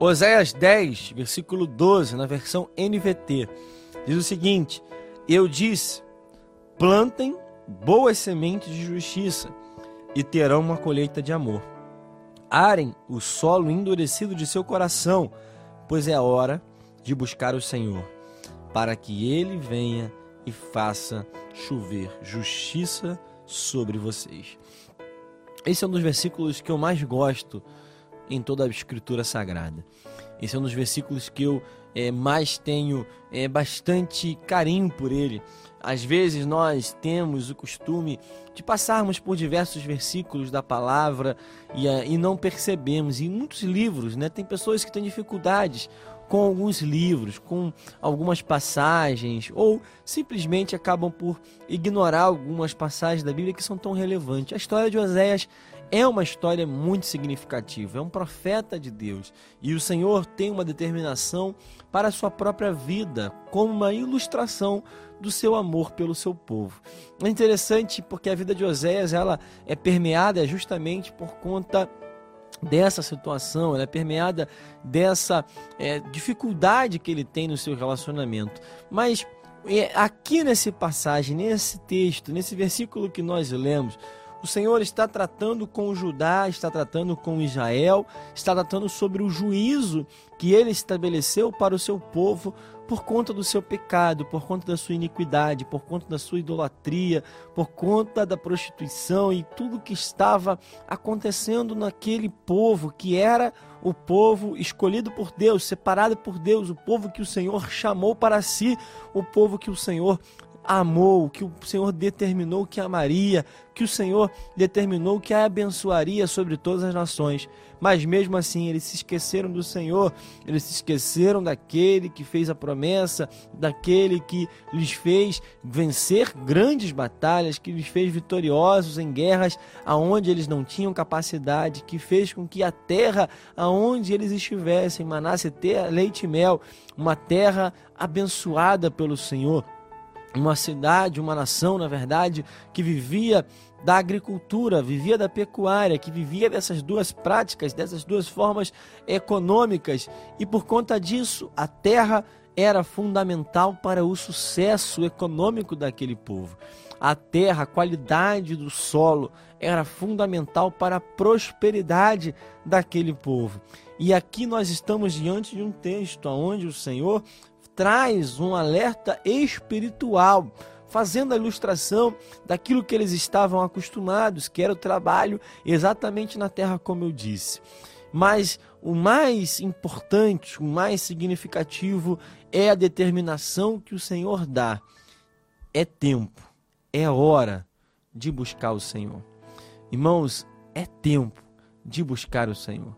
Oséias 10, versículo 12, na versão NVT, diz o seguinte: Eu disse: plantem boas sementes de justiça e terão uma colheita de amor. Arem o solo endurecido de seu coração, pois é hora de buscar o Senhor, para que ele venha e faça chover justiça sobre vocês. Esse é um dos versículos que eu mais gosto em toda a Escritura Sagrada. Esse é um dos versículos que eu é, mais tenho é, bastante carinho por ele. Às vezes nós temos o costume de passarmos por diversos versículos da palavra e, e não percebemos. E em muitos livros, né, tem pessoas que têm dificuldades com alguns livros, com algumas passagens, ou simplesmente acabam por ignorar algumas passagens da Bíblia que são tão relevantes. A história de Oséias é uma história muito significativa, é um profeta de Deus e o Senhor tem uma determinação para a sua própria vida, como uma ilustração do seu amor pelo seu povo. É interessante porque a vida de Oséias ela é permeada justamente por conta dessa situação, ela é permeada dessa é, dificuldade que ele tem no seu relacionamento. Mas é, aqui nesse passagem, nesse texto, nesse versículo que nós lemos, o Senhor está tratando com Judá, está tratando com Israel, está tratando sobre o juízo que ele estabeleceu para o seu povo por conta do seu pecado, por conta da sua iniquidade, por conta da sua idolatria, por conta da prostituição e tudo que estava acontecendo naquele povo que era o povo escolhido por Deus, separado por Deus, o povo que o Senhor chamou para si, o povo que o Senhor amou, que o Senhor determinou que amaria, que o Senhor determinou que a abençoaria sobre todas as nações. Mas mesmo assim, eles se esqueceram do Senhor, eles se esqueceram daquele que fez a promessa, daquele que lhes fez vencer grandes batalhas, que lhes fez vitoriosos em guerras aonde eles não tinham capacidade, que fez com que a terra aonde eles estivessem manasse leite e mel, uma terra abençoada pelo Senhor uma cidade, uma nação, na verdade, que vivia da agricultura, vivia da pecuária, que vivia dessas duas práticas, dessas duas formas econômicas, e por conta disso, a terra era fundamental para o sucesso econômico daquele povo. A terra, a qualidade do solo era fundamental para a prosperidade daquele povo. E aqui nós estamos diante de um texto onde o Senhor traz um alerta espiritual, fazendo a ilustração daquilo que eles estavam acostumados, que era o trabalho exatamente na terra, como eu disse. Mas o mais importante, o mais significativo é a determinação que o Senhor dá. É tempo, é hora de buscar o Senhor. Irmãos, é tempo de buscar o Senhor.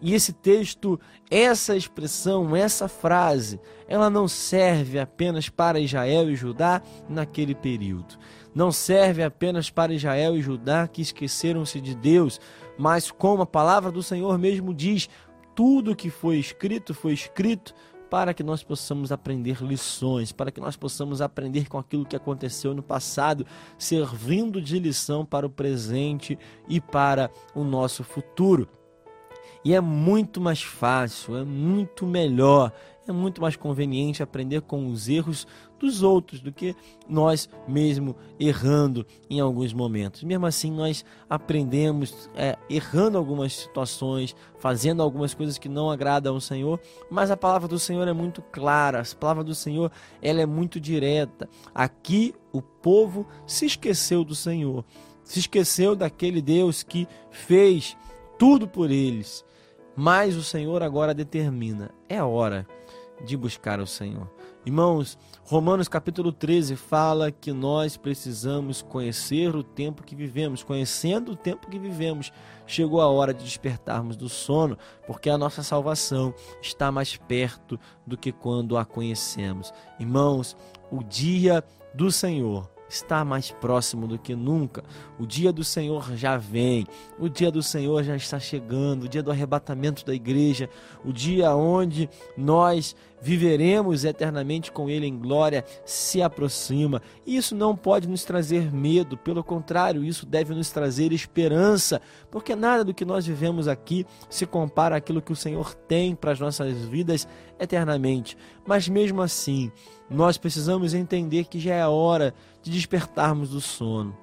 E esse texto, essa expressão, essa frase, ela não serve apenas para Israel e Judá naquele período. Não serve apenas para Israel e Judá que esqueceram-se de Deus, mas como a palavra do Senhor mesmo diz, tudo que foi escrito foi escrito para que nós possamos aprender lições, para que nós possamos aprender com aquilo que aconteceu no passado, servindo de lição para o presente e para o nosso futuro. E é muito mais fácil, é muito melhor, é muito mais conveniente aprender com os erros dos outros do que nós mesmo errando em alguns momentos. Mesmo assim, nós aprendemos é, errando algumas situações, fazendo algumas coisas que não agradam ao Senhor, mas a palavra do Senhor é muito clara, a palavra do Senhor ela é muito direta. Aqui o povo se esqueceu do Senhor, se esqueceu daquele Deus que fez tudo por eles mas o Senhor agora determina: é hora de buscar o Senhor. Irmãos, Romanos capítulo 13 fala que nós precisamos conhecer o tempo que vivemos. Conhecendo o tempo que vivemos, chegou a hora de despertarmos do sono, porque a nossa salvação está mais perto do que quando a conhecemos. Irmãos, o dia do Senhor está mais próximo do que nunca. O dia do Senhor já vem, o dia do Senhor já está chegando, o dia do arrebatamento da igreja, o dia onde nós viveremos eternamente com Ele em glória, se aproxima. Isso não pode nos trazer medo, pelo contrário, isso deve nos trazer esperança, porque nada do que nós vivemos aqui se compara àquilo que o Senhor tem para as nossas vidas eternamente. Mas mesmo assim, nós precisamos entender que já é hora de despertarmos do sono.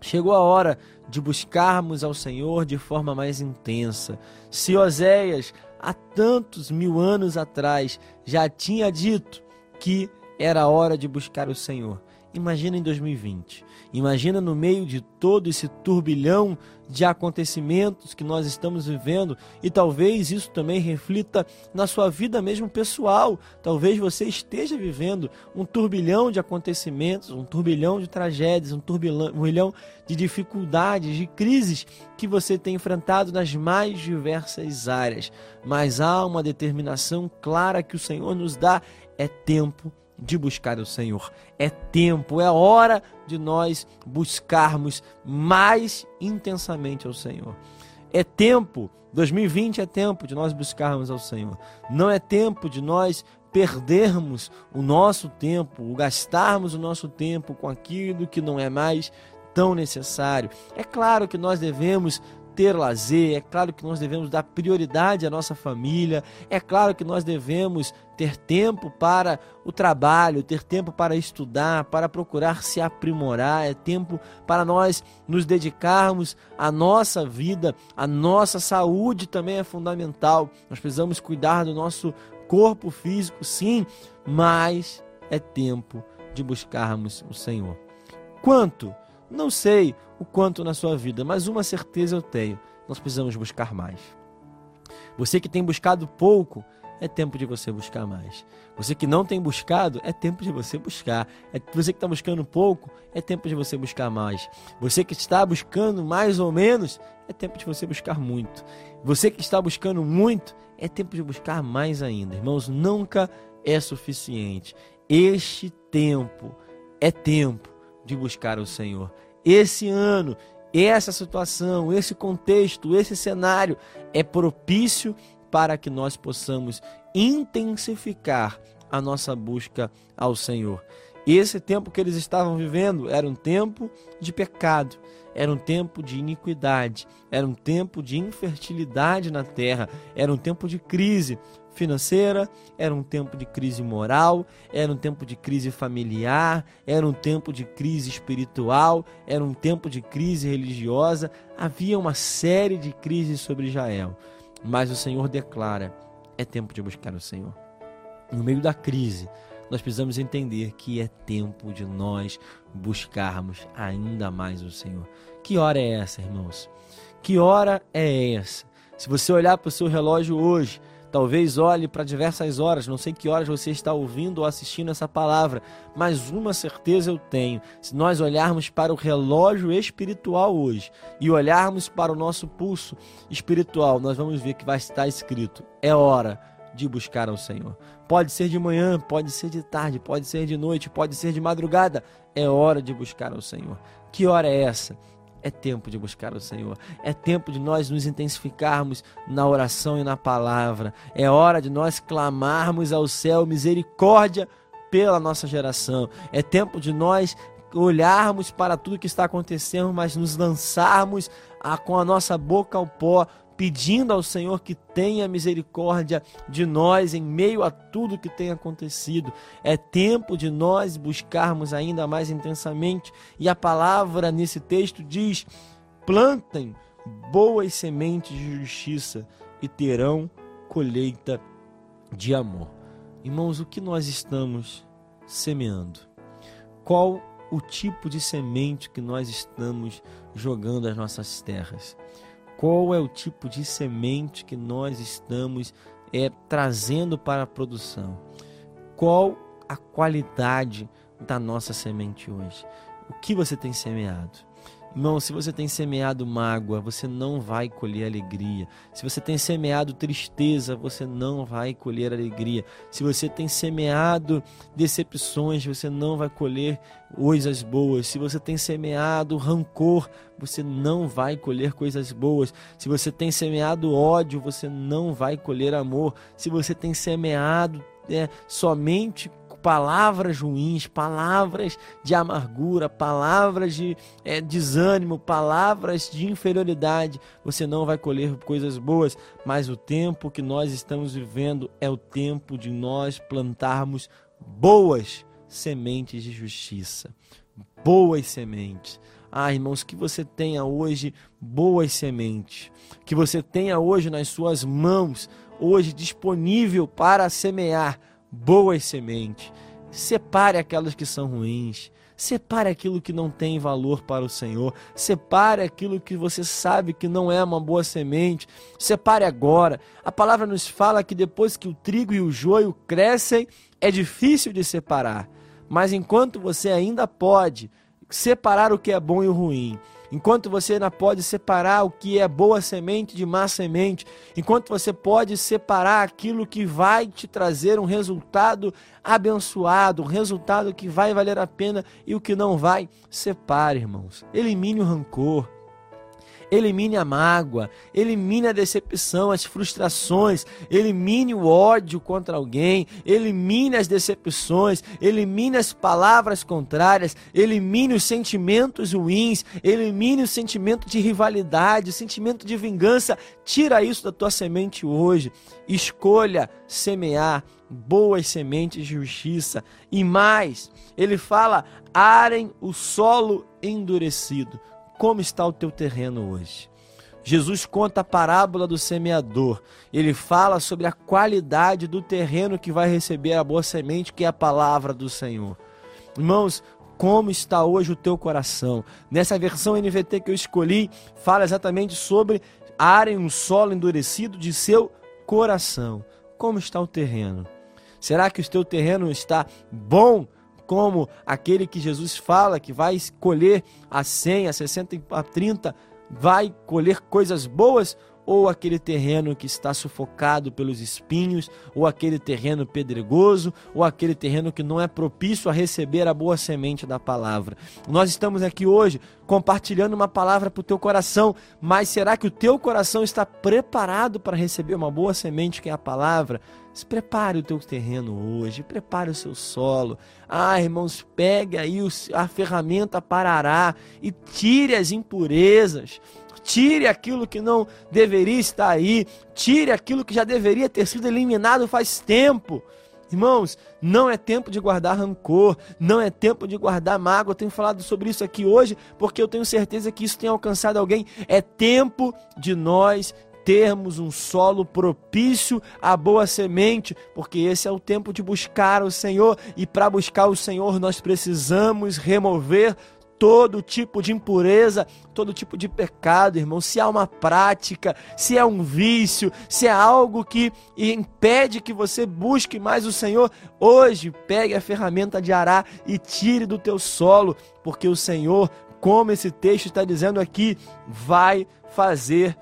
Chegou a hora de buscarmos ao Senhor de forma mais intensa. Se Oséias, há tantos mil anos atrás, já tinha dito que era hora de buscar o Senhor, imagina em 2020. Imagina no meio de todo esse turbilhão de acontecimentos que nós estamos vivendo e talvez isso também reflita na sua vida mesmo pessoal. Talvez você esteja vivendo um turbilhão de acontecimentos, um turbilhão de tragédias, um turbilhão de dificuldades, de crises que você tem enfrentado nas mais diversas áreas. Mas há uma determinação clara que o Senhor nos dá: é tempo de buscar o Senhor. É tempo, é hora de nós buscarmos mais intensamente ao Senhor. É tempo, 2020 é tempo de nós buscarmos ao Senhor. Não é tempo de nós perdermos o nosso tempo, gastarmos o nosso tempo com aquilo que não é mais tão necessário. É claro que nós devemos ter lazer, é claro que nós devemos dar prioridade à nossa família, é claro que nós devemos ter tempo para o trabalho, ter tempo para estudar, para procurar se aprimorar, é tempo para nós nos dedicarmos à nossa vida, a nossa saúde também é fundamental. Nós precisamos cuidar do nosso corpo físico, sim, mas é tempo de buscarmos o Senhor. Quanto? Não sei o quanto na sua vida, mas uma certeza eu tenho: nós precisamos buscar mais. Você que tem buscado pouco, é tempo de você buscar mais. Você que não tem buscado, é tempo de você buscar. É você que está buscando pouco, é tempo de você buscar mais. Você que está buscando mais ou menos, é tempo de você buscar muito. Você que está buscando muito, é tempo de buscar mais ainda. Irmãos, nunca é suficiente. Este tempo é tempo de buscar o Senhor. Esse ano, essa situação, esse contexto, esse cenário é propício para que nós possamos intensificar a nossa busca ao Senhor. Esse tempo que eles estavam vivendo era um tempo de pecado, era um tempo de iniquidade, era um tempo de infertilidade na terra, era um tempo de crise financeira, era um tempo de crise moral, era um tempo de crise familiar, era um tempo de crise espiritual, era um tempo de crise religiosa. Havia uma série de crises sobre Israel. Mas o Senhor declara: é tempo de buscar o Senhor. No meio da crise, nós precisamos entender que é tempo de nós buscarmos ainda mais o Senhor. Que hora é essa, irmãos? Que hora é essa? Se você olhar para o seu relógio hoje, Talvez olhe para diversas horas, não sei que horas você está ouvindo ou assistindo essa palavra, mas uma certeza eu tenho: se nós olharmos para o relógio espiritual hoje e olharmos para o nosso pulso espiritual, nós vamos ver que vai estar escrito: é hora de buscar ao Senhor. Pode ser de manhã, pode ser de tarde, pode ser de noite, pode ser de madrugada, é hora de buscar ao Senhor. Que hora é essa? É tempo de buscar o Senhor. É tempo de nós nos intensificarmos na oração e na palavra. É hora de nós clamarmos ao céu misericórdia pela nossa geração. É tempo de nós olharmos para tudo que está acontecendo, mas nos lançarmos a, com a nossa boca ao pó pedindo ao Senhor que tenha misericórdia de nós em meio a tudo que tem acontecido. É tempo de nós buscarmos ainda mais intensamente, e a palavra nesse texto diz: plantem boas sementes de justiça e terão colheita de amor. Irmãos, o que nós estamos semeando? Qual o tipo de semente que nós estamos jogando às nossas terras? Qual é o tipo de semente que nós estamos é, trazendo para a produção, qual a qualidade da nossa semente hoje, o que você tem semeado. Irmão, se você tem semeado mágoa, você não vai colher alegria. Se você tem semeado tristeza, você não vai colher alegria. Se você tem semeado decepções, você não vai colher coisas boas. Se você tem semeado rancor, você não vai colher coisas boas. Se você tem semeado ódio, você não vai colher amor. Se você tem semeado é, somente palavras ruins, palavras de amargura, palavras de é, desânimo, palavras de inferioridade, você não vai colher coisas boas, mas o tempo que nós estamos vivendo é o tempo de nós plantarmos boas sementes de justiça. Boas sementes. Ah, irmãos, que você tenha hoje boas sementes, que você tenha hoje nas suas mãos, hoje disponível para semear boas sementes. Separe aquelas que são ruins. Separe aquilo que não tem valor para o Senhor. Separe aquilo que você sabe que não é uma boa semente. Separe agora. A palavra nos fala que depois que o trigo e o joio crescem, é difícil de separar. Mas enquanto você ainda pode separar o que é bom e o ruim, enquanto você ainda pode separar o que é boa semente de má semente, enquanto você pode separar aquilo que vai te trazer um resultado abençoado, um resultado que vai valer a pena e o que não vai, separe, irmãos. Elimine o rancor elimine a mágoa, elimine a decepção, as frustrações, elimine o ódio contra alguém, elimine as decepções, elimine as palavras contrárias, elimine os sentimentos ruins, elimine o sentimento de rivalidade, o sentimento de vingança. Tira isso da tua semente hoje. Escolha semear boas sementes de justiça. E mais, ele fala: arem o solo endurecido como está o teu terreno hoje. Jesus conta a parábola do semeador. Ele fala sobre a qualidade do terreno que vai receber a boa semente, que é a palavra do Senhor. Irmãos, como está hoje o teu coração? Nessa versão NVT que eu escolhi, fala exatamente sobre área em um solo endurecido de seu coração. Como está o terreno? Será que o teu terreno está bom? Como aquele que Jesus fala que vai colher a 100, a 60, a 30, vai colher coisas boas ou aquele terreno que está sufocado pelos espinhos, ou aquele terreno pedregoso, ou aquele terreno que não é propício a receber a boa semente da palavra. Nós estamos aqui hoje compartilhando uma palavra para o teu coração, mas será que o teu coração está preparado para receber uma boa semente que é a palavra? Prepare o teu terreno hoje, prepare o seu solo. Ah, irmãos, pegue aí a ferramenta para arar e tire as impurezas tire aquilo que não deveria estar aí, tire aquilo que já deveria ter sido eliminado faz tempo. Irmãos, não é tempo de guardar rancor, não é tempo de guardar mágoa. Eu tenho falado sobre isso aqui hoje porque eu tenho certeza que isso tem alcançado alguém. É tempo de nós termos um solo propício à boa semente, porque esse é o tempo de buscar o Senhor e para buscar o Senhor nós precisamos remover todo tipo de impureza, todo tipo de pecado, irmão. Se há uma prática, se é um vício, se é algo que impede que você busque mais o Senhor, hoje pegue a ferramenta de arar e tire do teu solo, porque o Senhor, como esse texto está dizendo aqui, vai fazer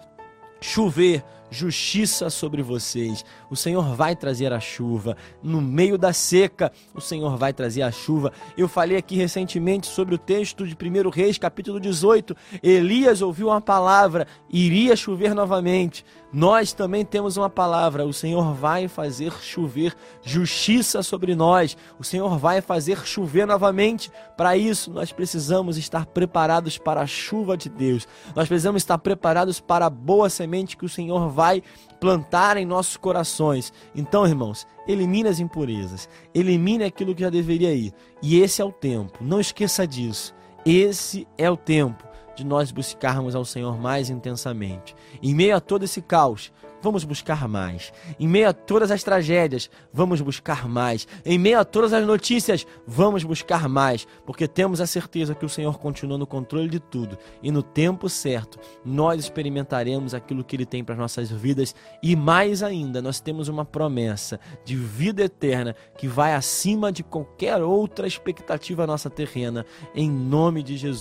chover justiça sobre vocês. O Senhor vai trazer a chuva. No meio da seca, o Senhor vai trazer a chuva. Eu falei aqui recentemente sobre o texto de 1 Reis, capítulo 18. Elias ouviu uma palavra, iria chover novamente. Nós também temos uma palavra: o Senhor vai fazer chover justiça sobre nós. O Senhor vai fazer chover novamente. Para isso, nós precisamos estar preparados para a chuva de Deus. Nós precisamos estar preparados para a boa semente que o Senhor vai plantar em nossos corações. Então, irmãos, elimine as impurezas, elimine aquilo que já deveria ir. E esse é o tempo. Não esqueça disso. Esse é o tempo de nós buscarmos ao Senhor mais intensamente. Em meio a todo esse caos, vamos buscar mais. Em meio a todas as tragédias, vamos buscar mais. Em meio a todas as notícias, vamos buscar mais, porque temos a certeza que o Senhor continua no controle de tudo e no tempo certo nós experimentaremos aquilo que Ele tem para nossas vidas e mais ainda, nós temos uma promessa de vida eterna que vai acima de qualquer outra expectativa nossa terrena, em nome de Jesus.